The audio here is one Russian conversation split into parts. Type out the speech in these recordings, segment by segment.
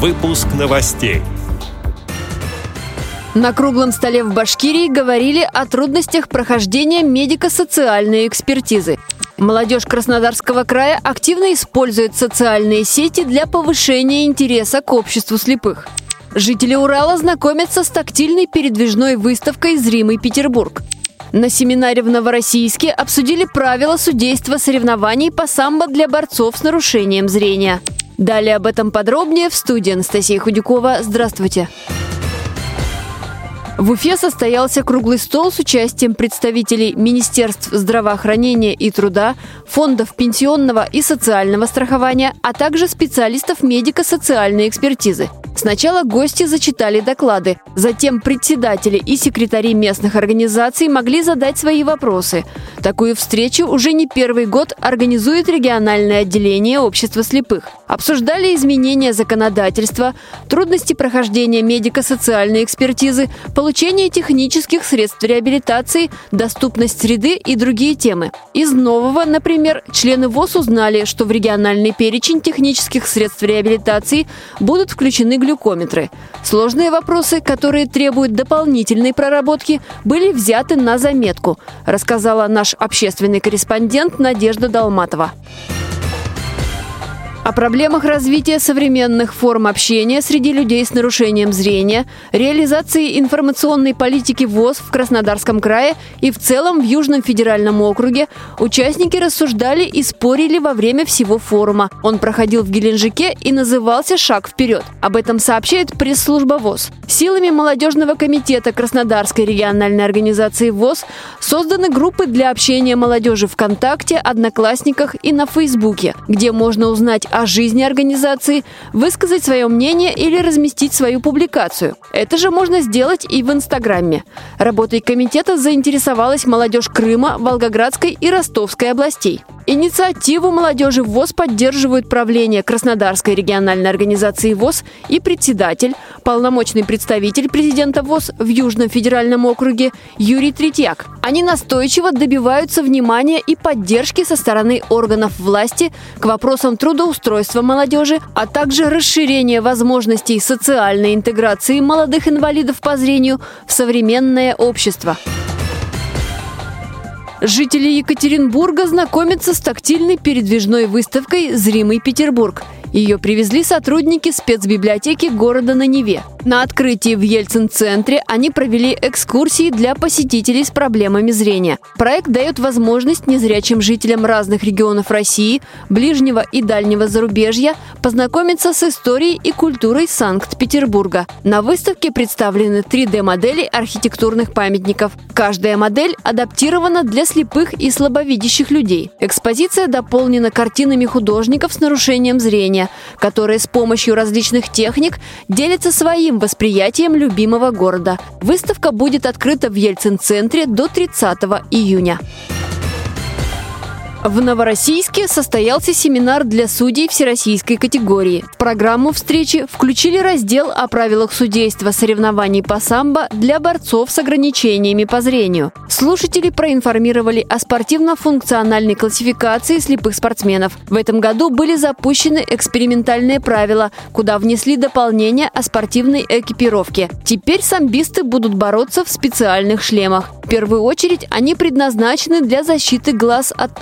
Выпуск новостей. На круглом столе в Башкирии говорили о трудностях прохождения медико-социальной экспертизы. Молодежь Краснодарского края активно использует социальные сети для повышения интереса к обществу слепых. Жители Урала знакомятся с тактильной передвижной выставкой «Зримый Петербург». На семинаре в Новороссийске обсудили правила судейства соревнований по самбо для борцов с нарушением зрения. Далее об этом подробнее в студии Анастасия Худякова. Здравствуйте. В Уфе состоялся круглый стол с участием представителей Министерств здравоохранения и труда, фондов пенсионного и социального страхования, а также специалистов медико-социальной экспертизы. Сначала гости зачитали доклады, затем председатели и секретари местных организаций могли задать свои вопросы. Такую встречу уже не первый год организует региональное отделение общества слепых. Обсуждали изменения законодательства, трудности прохождения медико-социальной экспертизы, получение технических средств реабилитации, доступность среды и другие темы. Из нового, например, члены ВОЗ узнали, что в региональный перечень технических средств реабилитации будут включены глюкометры. Сложные вопросы, которые требуют дополнительной проработки, были взяты на заметку, рассказала наш общественный корреспондент Надежда Долматова. О проблемах развития современных форм общения среди людей с нарушением зрения, реализации информационной политики ВОЗ в Краснодарском крае и в целом в Южном федеральном округе участники рассуждали и спорили во время всего форума. Он проходил в Геленджике и назывался «Шаг вперед». Об этом сообщает пресс-служба ВОЗ. Силами молодежного комитета Краснодарской региональной организации ВОЗ созданы группы для общения молодежи ВКонтакте, Одноклассниках и на Фейсбуке, где можно узнать о жизни организации, высказать свое мнение или разместить свою публикацию. Это же можно сделать и в Инстаграме. Работой комитета заинтересовалась молодежь Крыма, Волгоградской и Ростовской областей. Инициативу молодежи ВОЗ поддерживают правление Краснодарской региональной организации ВОЗ и председатель, полномочный представитель президента ВОЗ в Южном федеральном округе Юрий Третьяк. Они настойчиво добиваются внимания и поддержки со стороны органов власти к вопросам трудоустройства молодежи, а также расширения возможностей социальной интеграции молодых инвалидов по зрению в современное общество. Жители Екатеринбурга знакомятся с тактильной передвижной выставкой «Зримый Петербург». Ее привезли сотрудники спецбиблиотеки города на Неве. На открытии в Ельцин-центре они провели экскурсии для посетителей с проблемами зрения. Проект дает возможность незрячим жителям разных регионов России, ближнего и дальнего зарубежья познакомиться с историей и культурой Санкт-Петербурга. На выставке представлены 3D-модели архитектурных памятников. Каждая модель адаптирована для слепых и слабовидящих людей. Экспозиция дополнена картинами художников с нарушением зрения, которые с помощью различных техник делятся своим восприятием любимого города. Выставка будет открыта в Ельцин-центре до 30 июня. В Новороссийске состоялся семинар для судей всероссийской категории. В программу встречи включили раздел о правилах судейства соревнований по самбо для борцов с ограничениями по зрению. Слушатели проинформировали о спортивно-функциональной классификации слепых спортсменов. В этом году были запущены экспериментальные правила, куда внесли дополнения о спортивной экипировке. Теперь самбисты будут бороться в специальных шлемах. В первую очередь они предназначены для защиты глаз от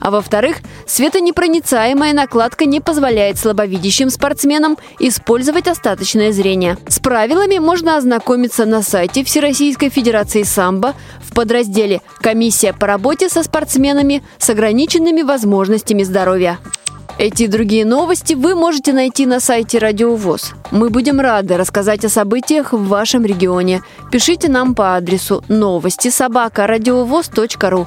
а во-вторых, светонепроницаемая накладка не позволяет слабовидящим спортсменам использовать остаточное зрение. С правилами можно ознакомиться на сайте Всероссийской Федерации самбо в подразделе «Комиссия по работе со спортсменами с ограниченными возможностями здоровья». Эти и другие новости вы можете найти на сайте Радио ВОЗ. Мы будем рады рассказать о событиях в вашем регионе. Пишите нам по адресу новости собака ру.